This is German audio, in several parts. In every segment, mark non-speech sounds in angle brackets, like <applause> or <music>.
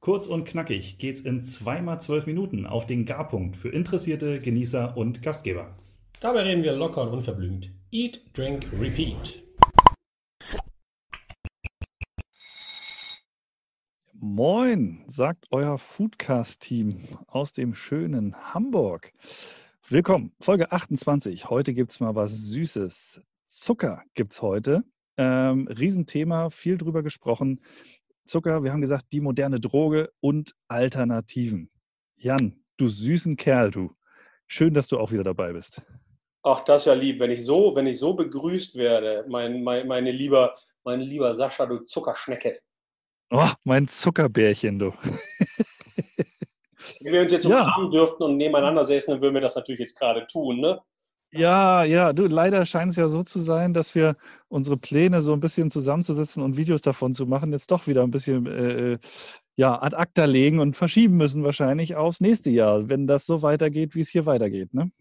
Kurz und knackig geht's in zweimal zwölf Minuten auf den Garpunkt für Interessierte, Genießer und Gastgeber. Dabei reden wir locker und unverblümt. Eat, Drink, Repeat. Moin, sagt euer Foodcast-Team aus dem schönen Hamburg. Willkommen, Folge 28. Heute gibt es mal was Süßes. Zucker gibt es heute. Ähm, Riesenthema, viel drüber gesprochen. Zucker, wir haben gesagt, die moderne Droge und Alternativen. Jan, du süßen Kerl, du. Schön, dass du auch wieder dabei bist. Ach, das ist ja lieb, wenn ich so, wenn ich so begrüßt werde, mein, mein, meine lieber, mein lieber Sascha, du Zuckerschnecke. Oh, mein Zuckerbärchen, du. Wenn wir uns jetzt ja. umarmen dürften und nebeneinander säßen, dann würden wir das natürlich jetzt gerade tun, ne? Ja, ja, du, leider scheint es ja so zu sein, dass wir unsere Pläne so ein bisschen zusammenzusetzen und Videos davon zu machen, jetzt doch wieder ein bisschen äh, äh ja, ad acta legen und verschieben müssen wahrscheinlich aufs nächste Jahr, wenn das so weitergeht, wie es hier weitergeht, ne?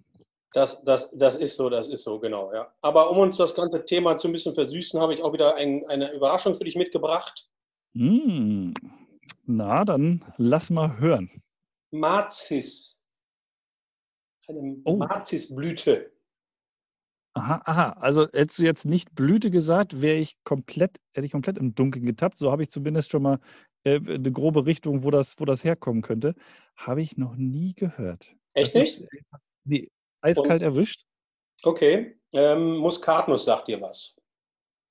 Das, das, das ist so, das ist so, genau, ja. Aber um uns das ganze Thema zu ein bisschen versüßen, habe ich auch wieder ein, eine Überraschung für dich mitgebracht. Mm. Na, dann lass mal hören. Marzis. Eine oh. Marzisblüte. Aha, aha. Also hättest du jetzt nicht Blüte gesagt, wäre ich komplett, hätte ich komplett im Dunkeln getappt. So habe ich zumindest schon mal äh, eine grobe Richtung, wo das, wo das herkommen könnte. Habe ich noch nie gehört. Echt nicht? Ist, nee, eiskalt Und, erwischt. Okay. Ähm, Muskatnuss sagt dir was.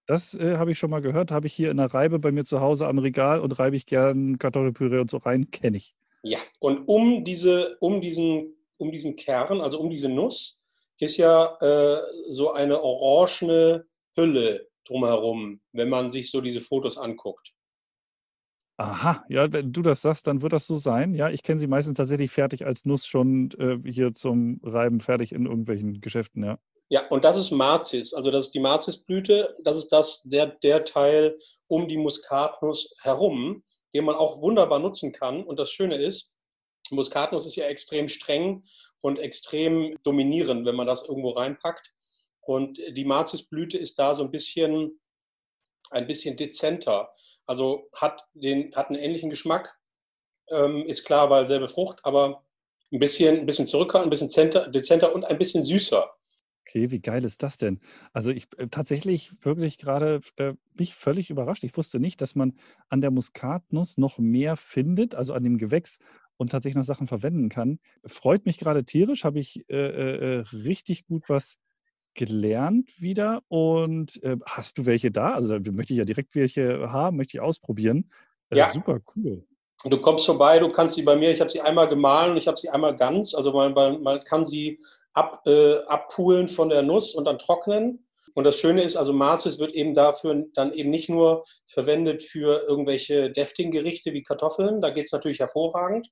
Das äh, habe ich schon mal gehört, habe ich hier in der Reibe bei mir zu Hause am Regal und reibe ich gern Kartoffelpüree und so rein, kenne ich. Ja, und um, diese, um, diesen, um diesen Kern, also um diese Nuss, ist ja äh, so eine orangene Hülle drumherum, wenn man sich so diese Fotos anguckt. Aha, ja, wenn du das sagst, dann wird das so sein. Ja, ich kenne sie meistens tatsächlich fertig als Nuss schon äh, hier zum Reiben fertig in irgendwelchen Geschäften, ja. Ja, und das ist Marzis, also das ist die Marzisblüte, das ist das, der, der Teil um die Muskatnuss herum, den man auch wunderbar nutzen kann. Und das Schöne ist, Muskatnuss ist ja extrem streng und extrem dominierend, wenn man das irgendwo reinpackt. Und die Marzisblüte ist da so ein bisschen, ein bisschen dezenter. Also hat, den, hat einen ähnlichen Geschmack, ähm, ist klar, weil selbe Frucht, aber ein bisschen, ein bisschen zurücker, ein bisschen dezenter und ein bisschen süßer. Okay, wie geil ist das denn? Also ich äh, tatsächlich wirklich gerade äh, mich völlig überrascht. Ich wusste nicht, dass man an der Muskatnuss noch mehr findet, also an dem Gewächs und tatsächlich noch Sachen verwenden kann. Freut mich gerade tierisch, habe ich äh, äh, äh, richtig gut was gelernt wieder. Und äh, hast du welche da? Also da möchte ich ja direkt welche haben, möchte ich ausprobieren. ja. Super cool. Du kommst vorbei, du kannst sie bei mir, ich habe sie einmal gemahlen und ich habe sie einmal ganz. Also man, man kann sie ab, äh, abpulen von der Nuss und dann trocknen. Und das Schöne ist, also Marzis wird eben dafür dann eben nicht nur verwendet für irgendwelche deftigen Gerichte wie Kartoffeln, da geht es natürlich hervorragend,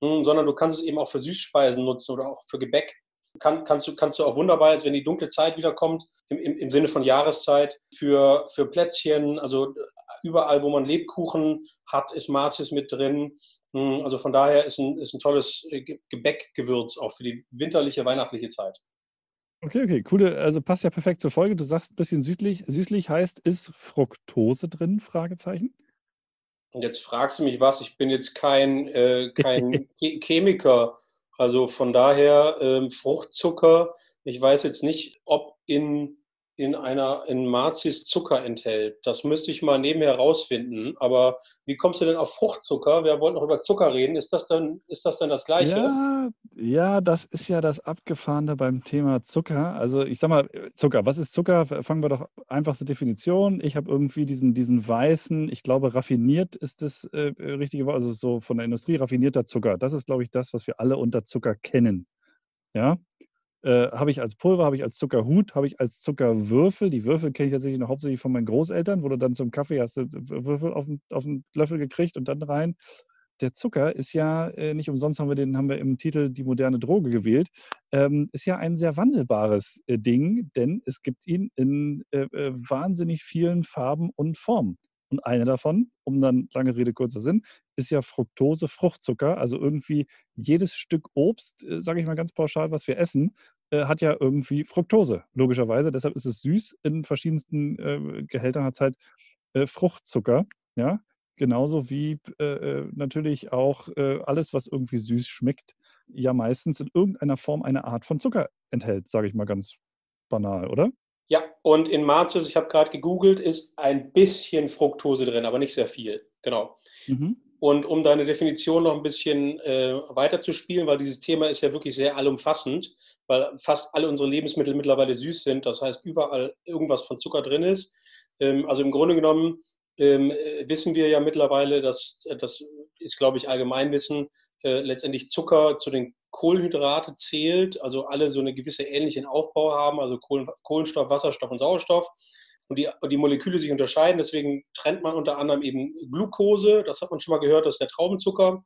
hm, sondern du kannst es eben auch für Süßspeisen nutzen oder auch für Gebäck. Kann, kannst, du, kannst du auch wunderbar, als wenn die dunkle Zeit wiederkommt, im, im, im Sinne von Jahreszeit, für, für Plätzchen, also überall, wo man Lebkuchen hat, ist Marzis mit drin. Hm, also von daher ist ein, ist ein tolles äh, Gebäckgewürz auch für die winterliche, weihnachtliche Zeit. Okay, okay, coole, also passt ja perfekt zur Folge. Du sagst ein bisschen südlich, süßlich heißt, ist Fructose drin? Fragezeichen. Und jetzt fragst du mich was, ich bin jetzt kein, äh, kein <laughs> Chemiker. Also von daher ähm, Fruchtzucker, ich weiß jetzt nicht, ob in in einer in Marzis Zucker enthält. Das müsste ich mal nebenher rausfinden. Aber wie kommst du denn auf Fruchtzucker? Wir wollten noch über Zucker reden. Ist das dann, ist das denn das Gleiche? Ja, ja, das ist ja das Abgefahrene beim Thema Zucker. Also ich sag mal, Zucker, was ist Zucker? Fangen wir doch einfachste Definition. Ich habe irgendwie diesen, diesen weißen, ich glaube, raffiniert ist das äh, richtige Wort, also so von der Industrie raffinierter Zucker. Das ist, glaube ich, das, was wir alle unter Zucker kennen. Ja, äh, habe ich als Pulver, habe ich als Zuckerhut, habe ich als Zuckerwürfel. Die Würfel kenne ich tatsächlich noch hauptsächlich von meinen Großeltern, wo du dann zum Kaffee hast du Würfel auf den, auf den Löffel gekriegt und dann rein. der Zucker ist ja, äh, nicht umsonst haben wir den, haben wir im Titel die moderne Droge gewählt, ähm, ist ja ein sehr wandelbares äh, Ding, denn es gibt ihn in äh, äh, wahnsinnig vielen Farben und Formen. Und eine davon, um dann lange Rede, kurzer Sinn, ist ja Fructose, Fruchtzucker. Also irgendwie jedes Stück Obst, äh, sage ich mal ganz pauschal, was wir essen, äh, hat ja irgendwie Fructose, logischerweise. Deshalb ist es süß. In verschiedensten äh, Gehältern hat es halt Fruchtzucker. Ja, genauso wie natürlich auch alles, was irgendwie süß schmeckt, ja meistens in irgendeiner Form eine Art von Zucker enthält, sage ich mal ganz banal, oder? Ja, und in Marzus, ich habe gerade gegoogelt, ist ein bisschen Fructose drin, aber nicht sehr viel. Genau. Mhm. Und um deine Definition noch ein bisschen äh, weiter zu spielen, weil dieses Thema ist ja wirklich sehr allumfassend, weil fast alle unsere Lebensmittel mittlerweile süß sind, das heißt überall irgendwas von Zucker drin ist. Ähm, also im Grunde genommen ähm, äh, wissen wir ja mittlerweile, dass das ist, glaube ich, Allgemeinwissen, äh, letztendlich Zucker zu den Kohlenhydrate zählt, also alle so eine gewisse ähnlichen Aufbau haben, also Kohlenstoff, Wasserstoff und Sauerstoff und die, die Moleküle sich unterscheiden. Deswegen trennt man unter anderem eben Glucose, das hat man schon mal gehört, das ist der Traubenzucker.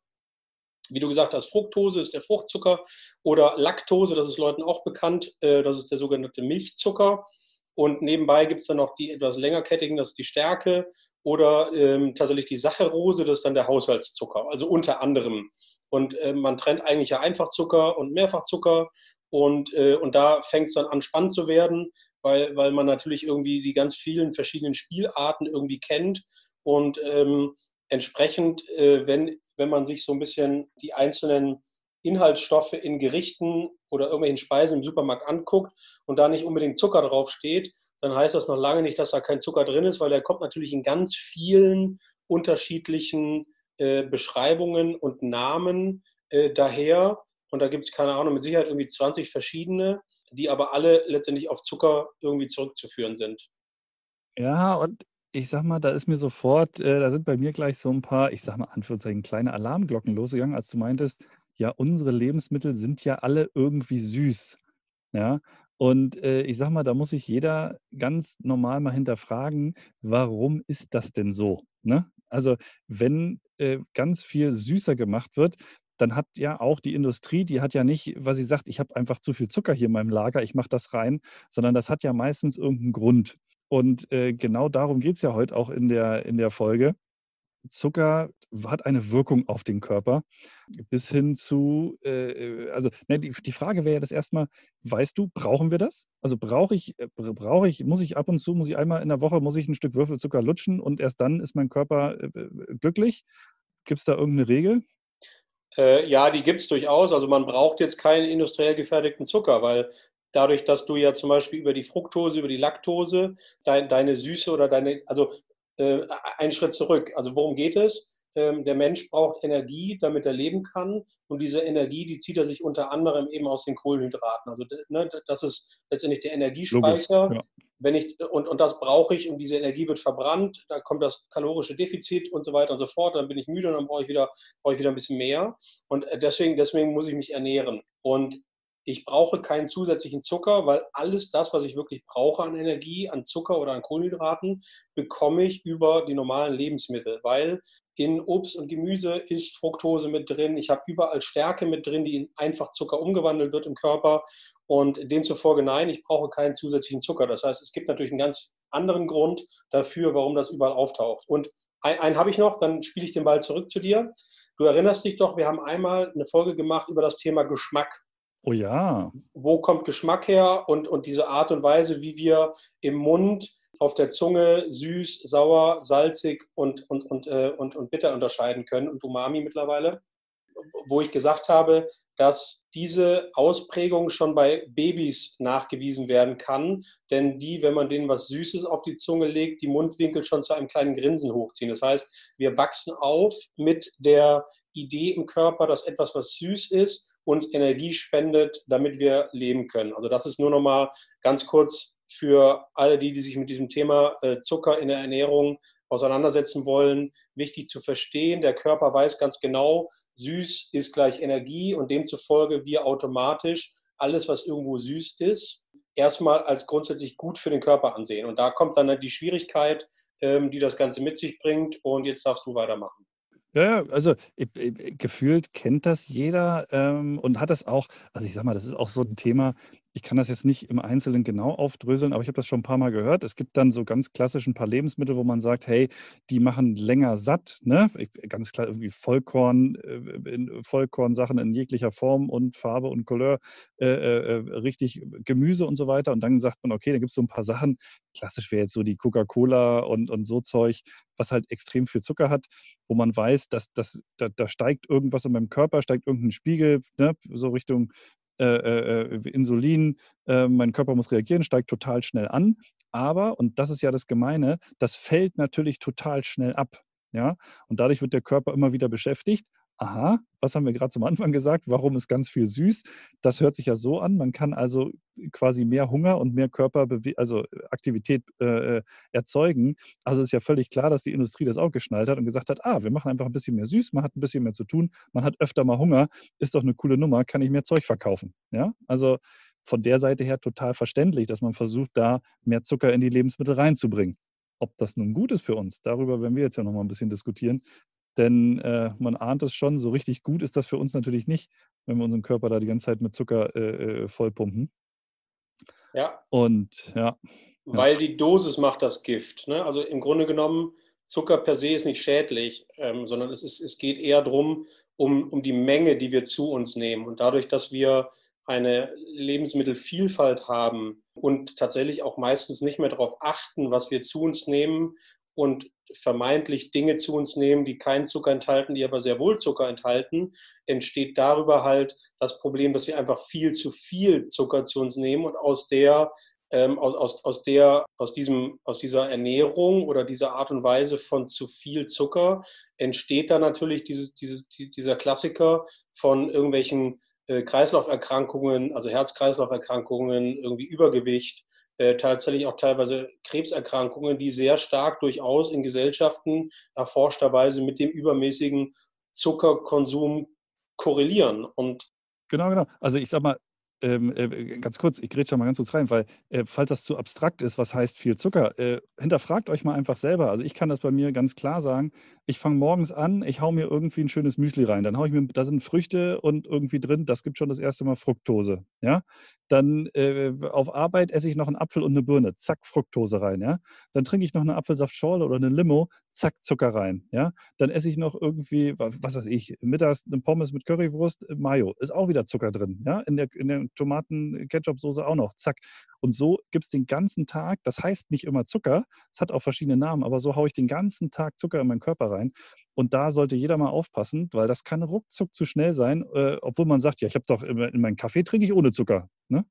Wie du gesagt hast, Fructose ist der Fruchtzucker oder Laktose, das ist Leuten auch bekannt, äh, das ist der sogenannte Milchzucker. Und nebenbei gibt es dann noch die etwas längerkettigen, das ist die Stärke oder ähm, tatsächlich die Saccharose, das ist dann der Haushaltszucker, also unter anderem. Und äh, man trennt eigentlich ja Einfachzucker und Mehrfachzucker und, äh, und da fängt es dann an spannend zu werden, weil, weil man natürlich irgendwie die ganz vielen verschiedenen Spielarten irgendwie kennt und ähm, entsprechend, äh, wenn, wenn man sich so ein bisschen die einzelnen Inhaltsstoffe in Gerichten oder irgendwelchen Speisen im Supermarkt anguckt und da nicht unbedingt Zucker drauf steht, dann heißt das noch lange nicht, dass da kein Zucker drin ist, weil der kommt natürlich in ganz vielen unterschiedlichen äh, Beschreibungen und Namen äh, daher. Und da gibt es, keine Ahnung, mit Sicherheit irgendwie 20 verschiedene, die aber alle letztendlich auf Zucker irgendwie zurückzuführen sind. Ja, und ich sag mal, da ist mir sofort, äh, da sind bei mir gleich so ein paar, ich sag mal, Anführungszeichen, kleine Alarmglocken losgegangen, als du meintest, ja, unsere Lebensmittel sind ja alle irgendwie süß. Ja, und äh, ich sag mal, da muss sich jeder ganz normal mal hinterfragen, warum ist das denn so? Ne? Also, wenn äh, ganz viel süßer gemacht wird, dann hat ja auch die Industrie, die hat ja nicht, was sie sagt, ich habe einfach zu viel Zucker hier in meinem Lager, ich mache das rein, sondern das hat ja meistens irgendeinen Grund. Und äh, genau darum geht es ja heute auch in der, in der Folge. Zucker hat eine Wirkung auf den Körper, bis hin zu, äh, also ne, die, die Frage wäre ja das erstmal, weißt du, brauchen wir das? Also brauche ich, äh, brauche ich, muss ich ab und zu, muss ich einmal in der Woche, muss ich ein Stück Würfelzucker lutschen und erst dann ist mein Körper äh, glücklich? Gibt es da irgendeine Regel? Äh, ja, die gibt es durchaus. Also man braucht jetzt keinen industriell gefertigten Zucker, weil dadurch, dass du ja zum Beispiel über die Fructose, über die Laktose dein, deine Süße oder deine, also äh, einen Schritt zurück. Also worum geht es? Ähm, der Mensch braucht Energie, damit er leben kann. Und diese Energie, die zieht er sich unter anderem eben aus den Kohlenhydraten. Also ne, das ist letztendlich der Energiespeicher. Logisch, ja. Wenn ich, und, und das brauche ich und diese Energie wird verbrannt, da kommt das kalorische Defizit und so weiter und so fort. Dann bin ich müde und dann brauche ich wieder, brauche ich wieder ein bisschen mehr. Und äh, deswegen, deswegen muss ich mich ernähren. Und ich brauche keinen zusätzlichen Zucker, weil alles das, was ich wirklich brauche an Energie, an Zucker oder an Kohlenhydraten, bekomme ich über die normalen Lebensmittel, weil in Obst und Gemüse ist Fructose mit drin. Ich habe überall Stärke mit drin, die in einfach Zucker umgewandelt wird im Körper. Und demzufolge nein, ich brauche keinen zusätzlichen Zucker. Das heißt, es gibt natürlich einen ganz anderen Grund dafür, warum das überall auftaucht. Und einen, habe ich noch, dann spiele ich den Ball zurück zu dir. Du erinnerst dich doch, wir haben einmal eine Folge gemacht über das Thema Geschmack. Oh ja. Wo kommt Geschmack her und, und diese Art und Weise, wie wir im Mund, auf der Zunge süß, sauer, salzig und, und, und, äh, und, und bitter unterscheiden können und Umami mittlerweile. Wo ich gesagt habe, dass diese Ausprägung schon bei Babys nachgewiesen werden kann, denn die, wenn man denen was Süßes auf die Zunge legt, die Mundwinkel schon zu einem kleinen Grinsen hochziehen. Das heißt, wir wachsen auf mit der Idee im Körper, dass etwas, was süß ist, uns Energie spendet, damit wir leben können. Also das ist nur noch mal ganz kurz für alle die, die sich mit diesem Thema äh, Zucker in der Ernährung auseinandersetzen wollen, wichtig zu verstehen. Der Körper weiß ganz genau, süß ist gleich Energie und demzufolge wir automatisch alles, was irgendwo süß ist, erstmal als grundsätzlich gut für den Körper ansehen. Und da kommt dann die Schwierigkeit, ähm, die das Ganze mit sich bringt. Und jetzt darfst du weitermachen. Ja, also gefühlt kennt das jeder ähm, und hat das auch, also ich sag mal, das ist auch so ein Thema, ich kann das jetzt nicht im Einzelnen genau aufdröseln, aber ich habe das schon ein paar Mal gehört. Es gibt dann so ganz klassisch ein paar Lebensmittel, wo man sagt, hey, die machen länger satt, ne? Ganz klar irgendwie Vollkorn, äh, Vollkornsachen in jeglicher Form und Farbe und Couleur, äh, äh, äh, richtig Gemüse und so weiter. Und dann sagt man, okay, da gibt es so ein paar Sachen. Klassisch wäre jetzt so die Coca-Cola und, und so Zeug, was halt extrem viel Zucker hat, wo man weiß, dass, dass da, da steigt irgendwas in meinem Körper, steigt irgendein Spiegel, ne? so Richtung äh, äh, äh, Insulin, äh, mein Körper muss reagieren, steigt total schnell an. Aber, und das ist ja das Gemeine, das fällt natürlich total schnell ab. Ja? Und dadurch wird der Körper immer wieder beschäftigt aha, was haben wir gerade zum Anfang gesagt? Warum ist ganz viel süß? Das hört sich ja so an. Man kann also quasi mehr Hunger und mehr Körper, also Aktivität äh, erzeugen. Also ist ja völlig klar, dass die Industrie das auch geschnallt hat und gesagt hat, ah, wir machen einfach ein bisschen mehr süß, man hat ein bisschen mehr zu tun, man hat öfter mal Hunger, ist doch eine coole Nummer, kann ich mehr Zeug verkaufen. Ja, also von der Seite her total verständlich, dass man versucht, da mehr Zucker in die Lebensmittel reinzubringen. Ob das nun gut ist für uns, darüber werden wir jetzt ja noch mal ein bisschen diskutieren. Denn äh, man ahnt es schon, so richtig gut ist das für uns natürlich nicht, wenn wir unseren Körper da die ganze Zeit mit Zucker äh, äh vollpumpen. Ja. Und ja. Weil ja. die Dosis macht das Gift. Ne? Also im Grunde genommen, Zucker per se ist nicht schädlich, ähm, sondern es, ist, es geht eher darum, um, um die Menge, die wir zu uns nehmen. Und dadurch, dass wir eine Lebensmittelvielfalt haben und tatsächlich auch meistens nicht mehr darauf achten, was wir zu uns nehmen und vermeintlich Dinge zu uns nehmen, die keinen Zucker enthalten, die aber sehr wohl Zucker enthalten, entsteht darüber halt das Problem, dass wir einfach viel zu viel Zucker zu uns nehmen und aus der ähm, aus, aus, aus, der, aus, diesem, aus dieser Ernährung oder dieser Art und Weise von zu viel Zucker entsteht dann natürlich dieses, dieses, dieser Klassiker von irgendwelchen äh, Kreislauferkrankungen, also Herz-Kreislauf-Erkrankungen, irgendwie Übergewicht, äh, tatsächlich auch teilweise Krebserkrankungen, die sehr stark durchaus in Gesellschaften erforschterweise mit dem übermäßigen Zuckerkonsum korrelieren. Und Genau, genau. Also ich sag mal, ähm, äh, ganz kurz, ich rede schon mal ganz kurz rein, weil äh, falls das zu abstrakt ist, was heißt viel Zucker, äh, hinterfragt euch mal einfach selber. Also ich kann das bei mir ganz klar sagen. Ich fange morgens an, ich hau mir irgendwie ein schönes Müsli rein. Dann hau ich mir, da sind Früchte und irgendwie drin, das gibt schon das erste Mal Fructose. Ja? Dann äh, auf Arbeit esse ich noch einen Apfel und eine Birne, zack, Fructose rein. Ja? Dann trinke ich noch eine Apfelsaftschorle oder eine Limo, zack, Zucker rein. Ja? Dann esse ich noch irgendwie, was, was weiß ich, mittags eine Pommes mit Currywurst, Mayo, ist auch wieder Zucker drin. Ja? In der, in der Tomaten, Ketchup-Soße auch noch. Zack. Und so gibt es den ganzen Tag, das heißt nicht immer Zucker, es hat auch verschiedene Namen, aber so haue ich den ganzen Tag Zucker in meinen Körper rein. Und da sollte jeder mal aufpassen, weil das kann ruckzuck zu schnell sein, äh, obwohl man sagt, ja, ich habe doch in, in meinen Kaffee trinke ich ohne Zucker. Ne?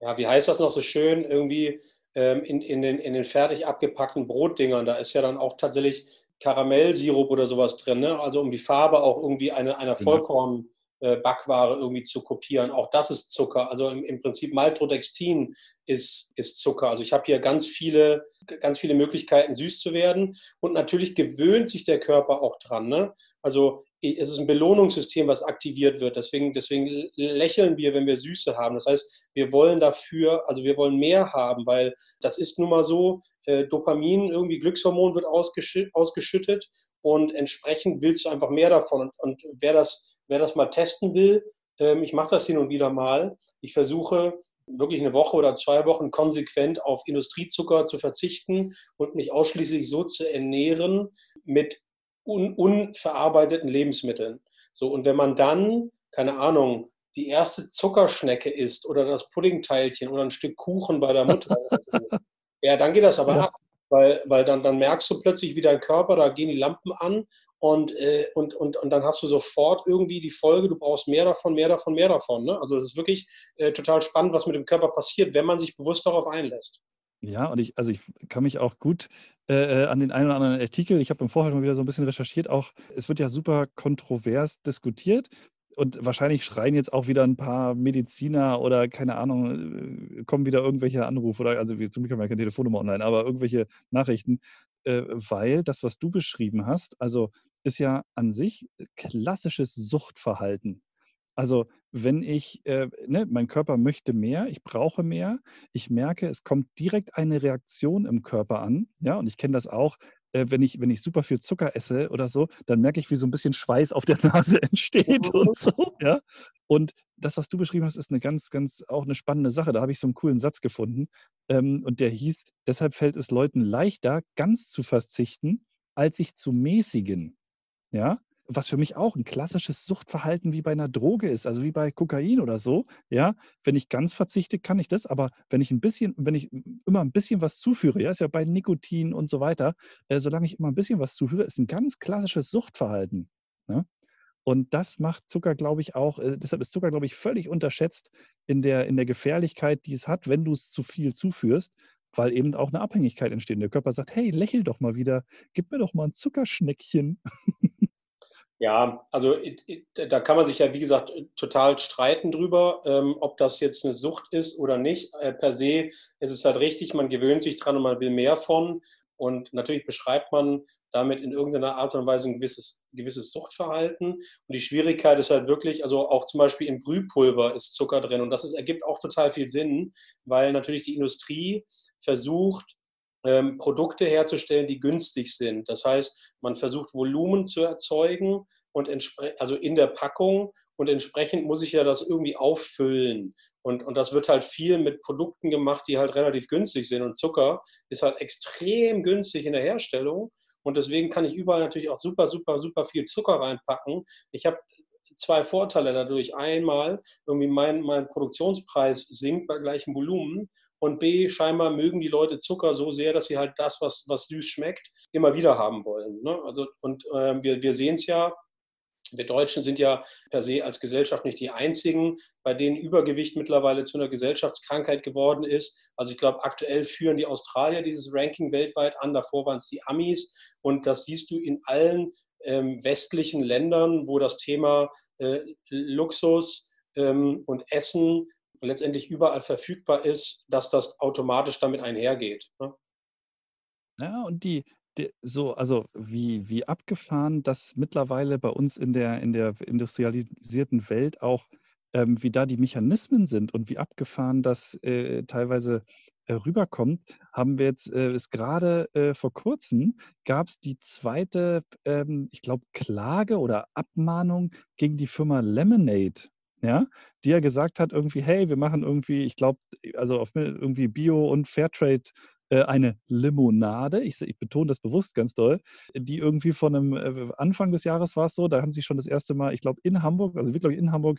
Ja, wie heißt das noch so schön? Irgendwie ähm, in, in, den, in den fertig abgepackten Brotdingern, da ist ja dann auch tatsächlich Karamellsirup oder sowas drin, ne? also um die Farbe auch irgendwie eine, einer genau. Vollkorn. Backware irgendwie zu kopieren. Auch das ist Zucker. Also im, im Prinzip Maltodextin ist, ist Zucker. Also ich habe hier ganz viele, ganz viele Möglichkeiten, süß zu werden. Und natürlich gewöhnt sich der Körper auch dran. Ne? Also es ist ein Belohnungssystem, was aktiviert wird. Deswegen, deswegen lächeln wir, wenn wir Süße haben. Das heißt, wir wollen dafür, also wir wollen mehr haben, weil das ist nun mal so, äh, Dopamin, irgendwie Glückshormon wird ausgeschüttet, ausgeschüttet und entsprechend willst du einfach mehr davon. Und, und wer das wer das mal testen will, ähm, ich mache das hin und wieder mal. Ich versuche wirklich eine Woche oder zwei Wochen konsequent auf Industriezucker zu verzichten und mich ausschließlich so zu ernähren mit un unverarbeiteten Lebensmitteln. So, und wenn man dann, keine Ahnung, die erste Zuckerschnecke isst oder das Puddingteilchen oder ein Stück Kuchen bei der Mutter, <laughs> ja, dann geht das aber ja. ab. Weil, weil dann, dann merkst du plötzlich, wie dein Körper, da gehen die Lampen an und, äh, und, und, und dann hast du sofort irgendwie die Folge, du brauchst mehr davon, mehr davon, mehr davon. Ne? Also es ist wirklich äh, total spannend, was mit dem Körper passiert, wenn man sich bewusst darauf einlässt. Ja, und ich, also ich kann mich auch gut äh, äh an den einen oder anderen Artikel, ich habe im Vorfeld mal wieder so ein bisschen recherchiert, auch es wird ja super kontrovers diskutiert. Und wahrscheinlich schreien jetzt auch wieder ein paar Mediziner oder keine Ahnung, äh, kommen wieder irgendwelche Anrufe oder, also zum Glück haben wir keine Telefonnummer online, aber irgendwelche Nachrichten, äh, weil das, was du beschrieben hast, also ist ja an sich klassisches Suchtverhalten. Also wenn ich, äh, ne, mein Körper möchte mehr, ich brauche mehr, ich merke, es kommt direkt eine Reaktion im Körper an, ja, und ich kenne das auch, äh, wenn, ich, wenn ich super viel Zucker esse oder so, dann merke ich, wie so ein bisschen Schweiß auf der <laughs> Nase entsteht und so. Ja? Und das, was du beschrieben hast, ist eine ganz, ganz auch eine spannende Sache. Da habe ich so einen coolen Satz gefunden. Ähm, und der hieß, deshalb fällt es Leuten leichter, ganz zu verzichten, als sich zu mäßigen. Ja, was für mich auch ein klassisches Suchtverhalten wie bei einer Droge ist, also wie bei Kokain oder so. Ja, wenn ich ganz verzichte, kann ich das, aber wenn ich ein bisschen, wenn ich immer ein bisschen was zuführe, ja, ist ja bei Nikotin und so weiter, äh, solange ich immer ein bisschen was zuführe, ist ein ganz klassisches Suchtverhalten. Ja? Und das macht Zucker, glaube ich, auch, äh, deshalb ist Zucker, glaube ich, völlig unterschätzt in der, in der Gefährlichkeit, die es hat, wenn du es zu viel zuführst, weil eben auch eine Abhängigkeit entsteht. Der Körper sagt, hey, lächel doch mal wieder, gib mir doch mal ein Zuckerschneckchen. Ja, also da kann man sich ja, wie gesagt, total streiten drüber, ähm, ob das jetzt eine Sucht ist oder nicht. Äh, per se ist es halt richtig, man gewöhnt sich dran und man will mehr von. Und natürlich beschreibt man damit in irgendeiner Art und Weise ein gewisses, gewisses Suchtverhalten. Und die Schwierigkeit ist halt wirklich, also auch zum Beispiel im Brühpulver ist Zucker drin. Und das ist, ergibt auch total viel Sinn, weil natürlich die Industrie versucht, ähm, Produkte herzustellen, die günstig sind. Das heißt, man versucht Volumen zu erzeugen und also in der Packung und entsprechend muss ich ja das irgendwie auffüllen. Und, und das wird halt viel mit Produkten gemacht, die halt relativ günstig sind. Und Zucker ist halt extrem günstig in der Herstellung. Und deswegen kann ich überall natürlich auch super, super, super viel Zucker reinpacken. Ich habe zwei Vorteile dadurch. Einmal, irgendwie mein, mein Produktionspreis sinkt bei gleichem Volumen und B, scheinbar mögen die Leute Zucker so sehr, dass sie halt das, was, was süß schmeckt, immer wieder haben wollen. Ne? Also, und äh, wir, wir sehen es ja, wir Deutschen sind ja per se als Gesellschaft nicht die einzigen, bei denen Übergewicht mittlerweile zu einer Gesellschaftskrankheit geworden ist. Also ich glaube, aktuell führen die Australier dieses Ranking weltweit an, davor waren es die Amis und das siehst du in allen ähm, westlichen Ländern, wo das Thema äh, Luxus ähm, und Essen letztendlich überall verfügbar ist, dass das automatisch damit einhergeht. Ne? Ja, und die, so, also wie, wie abgefahren das mittlerweile bei uns in der, in der industrialisierten Welt auch, ähm, wie da die Mechanismen sind und wie abgefahren das äh, teilweise äh, rüberkommt, haben wir jetzt, äh, ist gerade äh, vor kurzem, gab es die zweite, ähm, ich glaube, Klage oder Abmahnung gegen die Firma Lemonade ja, die ja gesagt hat, irgendwie, hey, wir machen irgendwie, ich glaube, also auf irgendwie Bio und Fairtrade eine Limonade, ich, ich, betone das bewusst ganz doll, die irgendwie von einem äh, Anfang des Jahres war es so, da haben sie schon das erste Mal, ich glaube, in Hamburg, also wirklich in Hamburg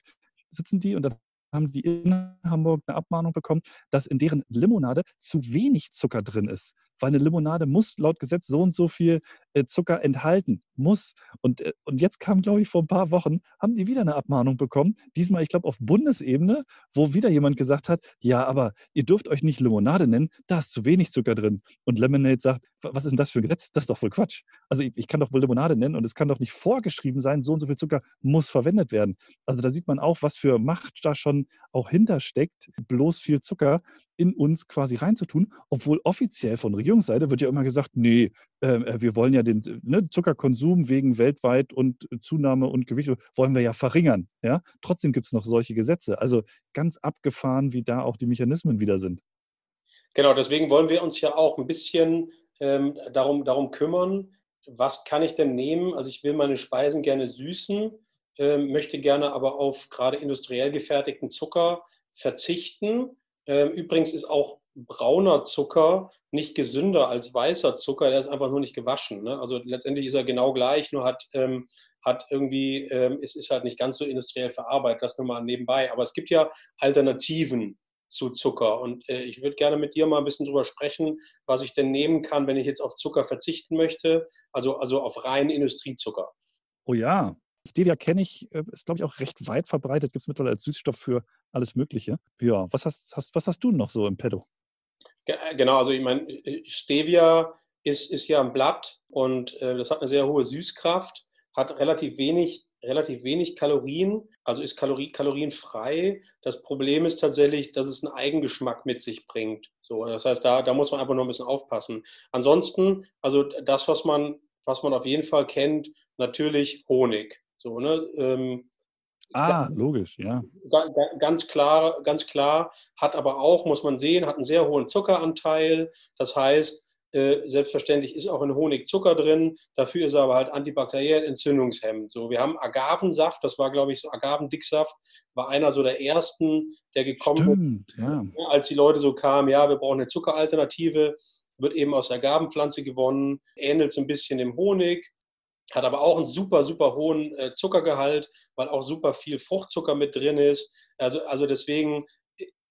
sitzen die und da haben die in Hamburg eine Abmahnung bekommen, dass in deren Limonade zu wenig Zucker drin ist. Weil eine Limonade muss laut Gesetz so und so viel äh, Zucker enthalten. Muss. Und, äh, und jetzt kam, glaube ich, vor ein paar Wochen, haben die wieder eine Abmahnung bekommen. Diesmal, ich glaube, auf Bundesebene, wo wieder jemand gesagt hat, ja, aber ihr dürft euch nicht Limonade nennen, da ist zu wenig Zucker drin. Und Lemonade sagt, was ist denn das für ein Gesetz? Das ist doch voll Quatsch. Also ich, ich kann doch wohl Limonade nennen und es kann doch nicht vorgeschrieben sein, so und so viel Zucker muss verwendet werden. Also da sieht man auch, was für Macht da schon auch hintersteckt, bloß viel Zucker in uns quasi reinzutun, obwohl offiziell von Regierungsseite wird ja immer gesagt, nee, ähm, äh, wir wollen ja den ne, Zuckerkonsum wegen weltweit und Zunahme und Gewicht wollen wir ja verringern. Ja? Trotzdem gibt es noch solche Gesetze. Also ganz abgefahren, wie da auch die Mechanismen wieder sind. Genau, deswegen wollen wir uns ja auch ein bisschen ähm, darum, darum kümmern, was kann ich denn nehmen? Also ich will meine Speisen gerne süßen, äh, möchte gerne aber auf gerade industriell gefertigten Zucker verzichten. Äh, übrigens ist auch brauner Zucker nicht gesünder als weißer Zucker, der ist einfach nur nicht gewaschen. Ne? Also letztendlich ist er genau gleich, nur hat, ähm, hat irgendwie, ähm, es ist halt nicht ganz so industriell verarbeitet, das nur mal nebenbei. Aber es gibt ja Alternativen zu Zucker. Und äh, ich würde gerne mit dir mal ein bisschen drüber sprechen, was ich denn nehmen kann, wenn ich jetzt auf Zucker verzichten möchte, also, also auf rein Industriezucker. Oh ja, Stevia kenne ich, äh, ist glaube ich auch recht weit verbreitet, gibt es mittlerweile als Süßstoff für alles Mögliche. Ja, was hast, hast, was hast du noch so im Pedo? Äh, genau, also ich meine, äh, Stevia ist, ist ja ein Blatt und äh, das hat eine sehr hohe Süßkraft, hat relativ wenig, relativ wenig Kalorien, also ist Kalorie, kalorienfrei. Das Problem ist tatsächlich, dass es einen Eigengeschmack mit sich bringt. So, das heißt, da, da muss man einfach nur ein bisschen aufpassen. Ansonsten, also das, was man, was man auf jeden Fall kennt, natürlich Honig. So, ne? Ähm, Ah, logisch, ja. Ganz klar, ganz klar, hat aber auch, muss man sehen, hat einen sehr hohen Zuckeranteil. Das heißt, Äh, selbstverständlich ist auch in Honig Zucker drin. Dafür ist er aber halt antibakteriell entzündungshemmend. So, wir haben Agavensaft, das war, glaube ich, so Agavendicksaft, war einer so der ersten, der gekommen ist, ja. als die Leute so kamen, ja, wir brauchen eine Zuckeralternative, wird eben aus der Agavenpflanze gewonnen, ähnelt so ein bisschen dem Honig, hat aber auch einen super, super hohen äh, Zuckergehalt, weil auch super viel Fruchtzucker mit drin ist. Also, also deswegen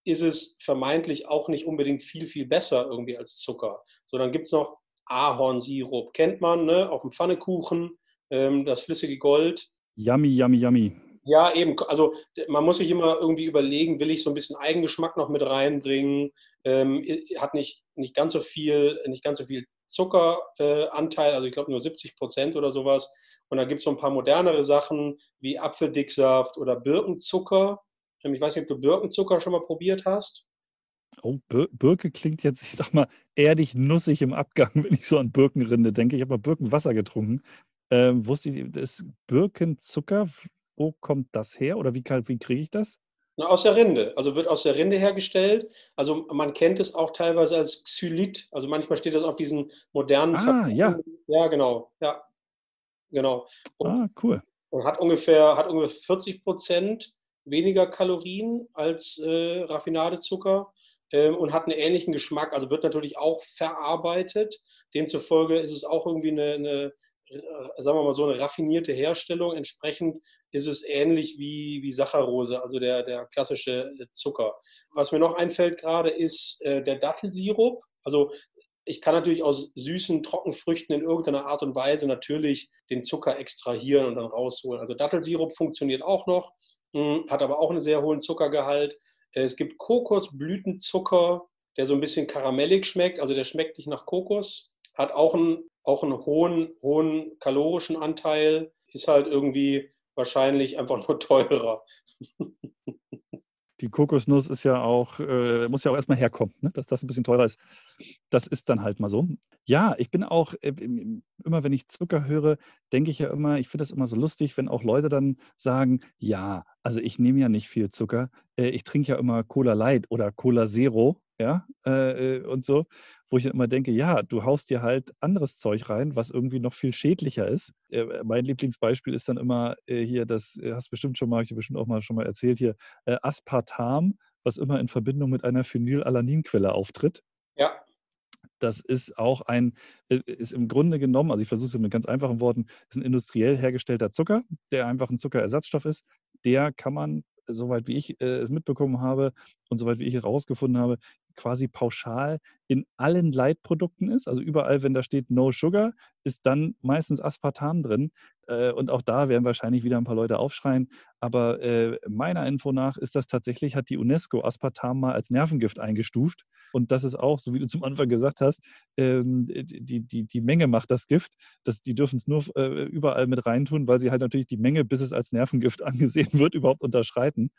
ist es vermeintlich auch nicht unbedingt viel, viel besser irgendwie als Zucker. So, dann gibt es noch Ahornsirup. Kennt man, ne? Auf dem Pfannekuchen, ähm, das flüssige Gold. Yummy, yummy, yummy. Ja, eben. Also man muss sich immer irgendwie überlegen, will ich so ein bisschen Eigengeschmack noch mit reinbringen? Ähm, hat nicht, nicht ganz so viel, nicht ganz so viel Zuckeranteil, also ich glaube nur 70 Prozent oder sowas. Und da gibt es so ein paar modernere Sachen wie Apfeldicksaft oder Birkenzucker. Ich weiß nicht, ob du Birkenzucker schon mal probiert hast. Oh, Bir Birke klingt jetzt, ich sag mal, erdig nussig im Abgang, <laughs> wenn ich so an Birkenrinde denke. Ich habe mal Birkenwasser getrunken. Ähm, wusste ich, das Birkenzucker, wo kommt das her oder wie, wie kriege ich das? Na, aus der Rinde. Also wird aus der Rinde hergestellt. Also man kennt es auch teilweise als Xylit. Also manchmal steht das auf diesen modernen Ah, ja. Ja, genau. Ja, genau. Und, ah, cool. Und hat ungefähr, hat ungefähr 40 Prozent weniger Kalorien als äh, Raffinadezucker ähm, und hat einen ähnlichen Geschmack. Also wird natürlich auch verarbeitet. Demzufolge ist es auch irgendwie eine, eine sagen wir mal so, eine raffinierte Herstellung. Entsprechend ist es ähnlich wie, wie Saccharose, also der, der klassische Zucker. Was mir noch einfällt gerade, ist äh, der Dattelsirup. Also ich kann natürlich aus süßen Trockenfrüchten in irgendeiner Art und Weise natürlich den Zucker extrahieren und dann rausholen. Also Dattelsirup funktioniert auch noch. Hm, hat aber auch einen sehr hohen Zuckergehalt. Äh, es gibt Kokosblütenzucker, der so ein bisschen karamellig schmeckt, also der schmeckt nicht nach Kokos, hat auch einen, auch einen hohen, hohen kalorischen Anteil, ist halt irgendwie wahrscheinlich einfach nur teurer. die Kokosnuss ist ja auch, äh, muss ja auch erstmal herkommen, ne? dass das ein bisschen teurer ist. Das ist dann halt mal so. Ja, ich bin auch, äh, immer wenn ich Zucker höre, denke ich ja immer, ich finde das immer so lustig, wenn auch Leute dann sagen, ja, also ich nehme ja nicht viel Zucker, äh, ich trinke ja immer Cola Light oder Cola Zero, ja, äh, und so, wo ich immer denke, ja, du haust dir halt anderes Zeug rein, was irgendwie noch viel schädlicher ist. Mein Lieblingsbeispiel ist dann immer hier, das hast bestimmt schon mal, ich habe bestimmt auch mal schon mal erzählt hier, Aspartam, was immer in Verbindung mit einer Phenylalaninquelle auftritt. Ja. Das ist auch ein, ist im Grunde genommen, also ich versuche es mit ganz einfachen Worten, ist ein industriell hergestellter Zucker, der einfach ein Zuckerersatzstoff ist. Der kann man soweit wie ich äh, es mitbekommen habe und soweit wie ich herausgefunden habe, quasi pauschal in allen Leitprodukten ist. Also überall, wenn da steht No Sugar, ist dann meistens Aspartam drin. Äh, und auch da werden wahrscheinlich wieder ein paar Leute aufschreien. Aber äh, meiner Info nach ist das tatsächlich, hat die UNESCO Aspartam mal als Nervengift eingestuft. Und das ist auch, so wie du zum Anfang gesagt hast, ähm, die, die, die Menge macht das Gift. Das, die dürfen es nur äh, überall mit reintun, weil sie halt natürlich die Menge, bis es als Nervengift <laughs> angesehen wird, überhaupt unterschreiten.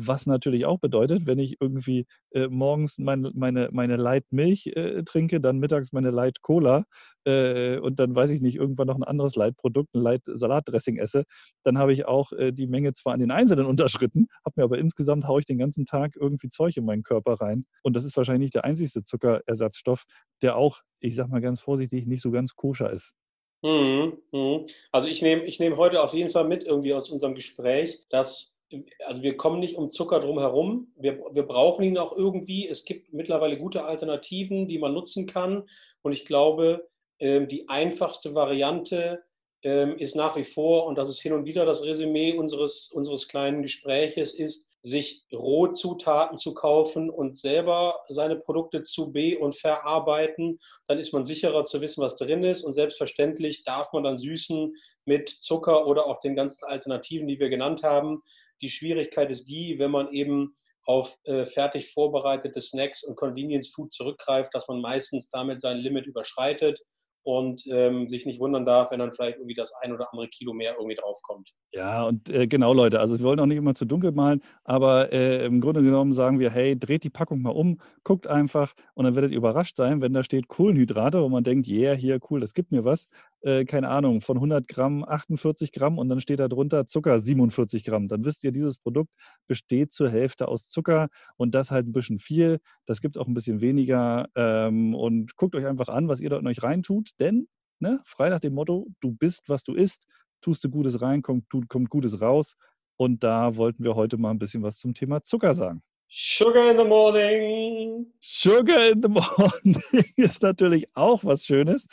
Was natürlich auch bedeutet, wenn ich irgendwie äh, morgens mein, meine, meine Light Milch äh, trinke, dann mittags meine Light Cola äh, und dann weiß ich nicht, irgendwann noch ein anderes Light Produkt, ein Light Salatdressing esse, dann habe ich auch äh, die Menge zwar an den Einzelnen unterschritten, habe mir aber insgesamt haue ich den ganzen Tag irgendwie Zeug in meinen Körper rein. Und das ist wahrscheinlich nicht der einzigste Zuckerersatzstoff, der auch, ich sag mal ganz vorsichtig, nicht so ganz koscher ist. Mhm, mhm. Also ich nehme ich nehm heute auf jeden Fall mit irgendwie aus unserem Gespräch, dass also wir kommen nicht um Zucker drum herum. Wir, wir brauchen ihn auch irgendwie. Es gibt mittlerweile gute Alternativen, die man nutzen kann. Und ich glaube, ähm, die einfachste Variante ähm, ist nach wie vor, und das ist hin und wieder das Resümee unseres, unseres kleinen Gespräches, ist, sich Rohzutaten zu kaufen und selber seine Produkte zu be- und verarbeiten. Dann ist man sicherer zu wissen, was drin ist. Und selbstverständlich darf man dann süßen mit Zucker oder auch den ganzen Alternativen, die wir genannt haben. Die Schwierigkeit ist die, wenn man eben auf äh, fertig vorbereitete Snacks und Convenience Food zurückgreift, dass man meistens damit sein Limit überschreitet und ähm, sich nicht wundern darf, wenn dann vielleicht irgendwie das ein oder andere Kilo mehr irgendwie draufkommt. Ja, und äh, genau, Leute, also wir wollen auch nicht immer zu dunkel malen, aber äh, im Grunde genommen sagen wir, hey, dreht die Packung mal um, guckt einfach und dann werdet ihr überrascht sein, wenn da steht Kohlenhydrate und man denkt, yeah, hier, cool, das gibt mir was. Äh, keine Ahnung, von 100 Gramm 48 Gramm und dann steht da drunter Zucker 47 Gramm. Dann wisst ihr, dieses Produkt besteht zur Hälfte aus Zucker und das halt ein bisschen viel. Das gibt auch ein bisschen weniger. Ähm, und guckt euch einfach an, was ihr dort in euch reintut, denn ne, frei nach dem Motto, du bist, was du isst, tust du Gutes rein, kommt, kommt Gutes raus. Und da wollten wir heute mal ein bisschen was zum Thema Zucker sagen. Sugar in the morning. Sugar in the <laughs> morning ist natürlich auch was Schönes.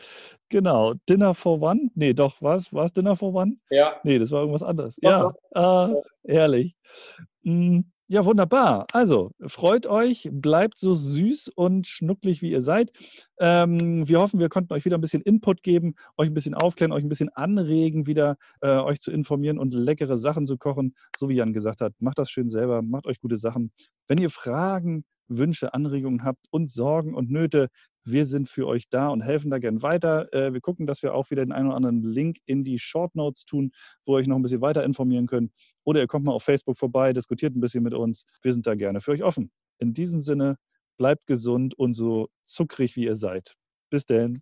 Genau. Dinner for One? Nee, doch, was? War es Dinner for One? Ja. Nee, das war irgendwas anderes. Ja, äh, ehrlich. Hm, ja, wunderbar. Also, freut euch, bleibt so süß und schnucklig, wie ihr seid. Ähm, wir hoffen, wir konnten euch wieder ein bisschen Input geben, euch ein bisschen aufklären, euch ein bisschen anregen, wieder äh, euch zu informieren und leckere Sachen zu kochen. So wie Jan gesagt hat, macht das schön selber, macht euch gute Sachen. Wenn ihr Fragen, Wünsche, Anregungen habt und Sorgen und Nöte, wir sind für euch da und helfen da gern weiter. Äh, wir gucken, dass wir auch wieder den einen oder anderen Link in die Short Notes tun, wo ihr euch noch ein bisschen weiter informieren könnt. Oder ihr kommt mal auf Facebook vorbei, diskutiert ein bisschen mit uns. Wir sind da gerne für euch offen. In diesem Sinne, bleibt gesund und so zuckrig, wie ihr seid. Bis denn.